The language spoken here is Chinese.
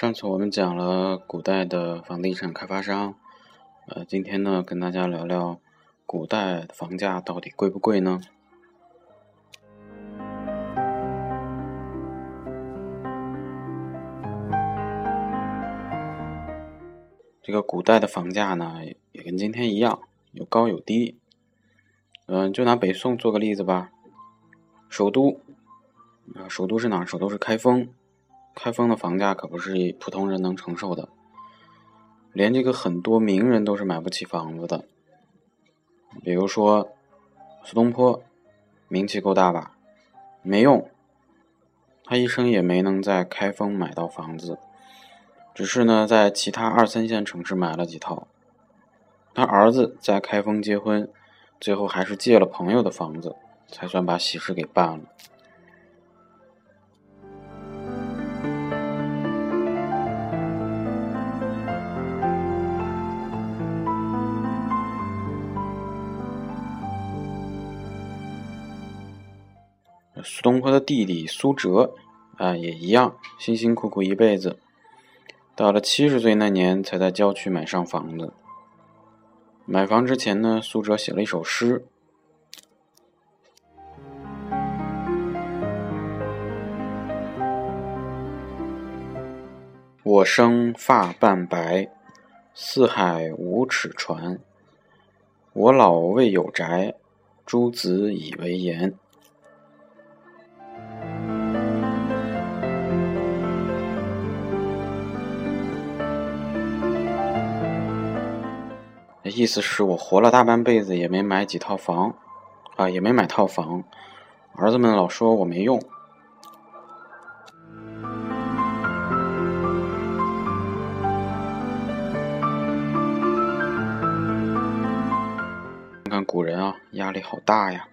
上次我们讲了古代的房地产开发商，呃，今天呢跟大家聊聊古代房价到底贵不贵呢？这个古代的房价呢也跟今天一样，有高有低。嗯，就拿北宋做个例子吧，首都。啊，首都是哪？首都是开封。开封的房价可不是普通人能承受的，连这个很多名人都是买不起房子的。比如说苏东坡，名气够大吧？没用，他一生也没能在开封买到房子，只是呢在其他二三线城市买了几套。他儿子在开封结婚，最后还是借了朋友的房子，才算把喜事给办了。苏东坡的弟弟苏辙，啊，也一样，辛辛苦苦一辈子，到了七十岁那年，才在郊区买上房子。买房之前呢，苏辙写了一首诗：“我生发半白，四海无尺船。我老未有宅，诸子以为言。”意思是我活了大半辈子也没买几套房，啊，也没买套房。儿子们老说我没用。看看古人啊，压力好大呀。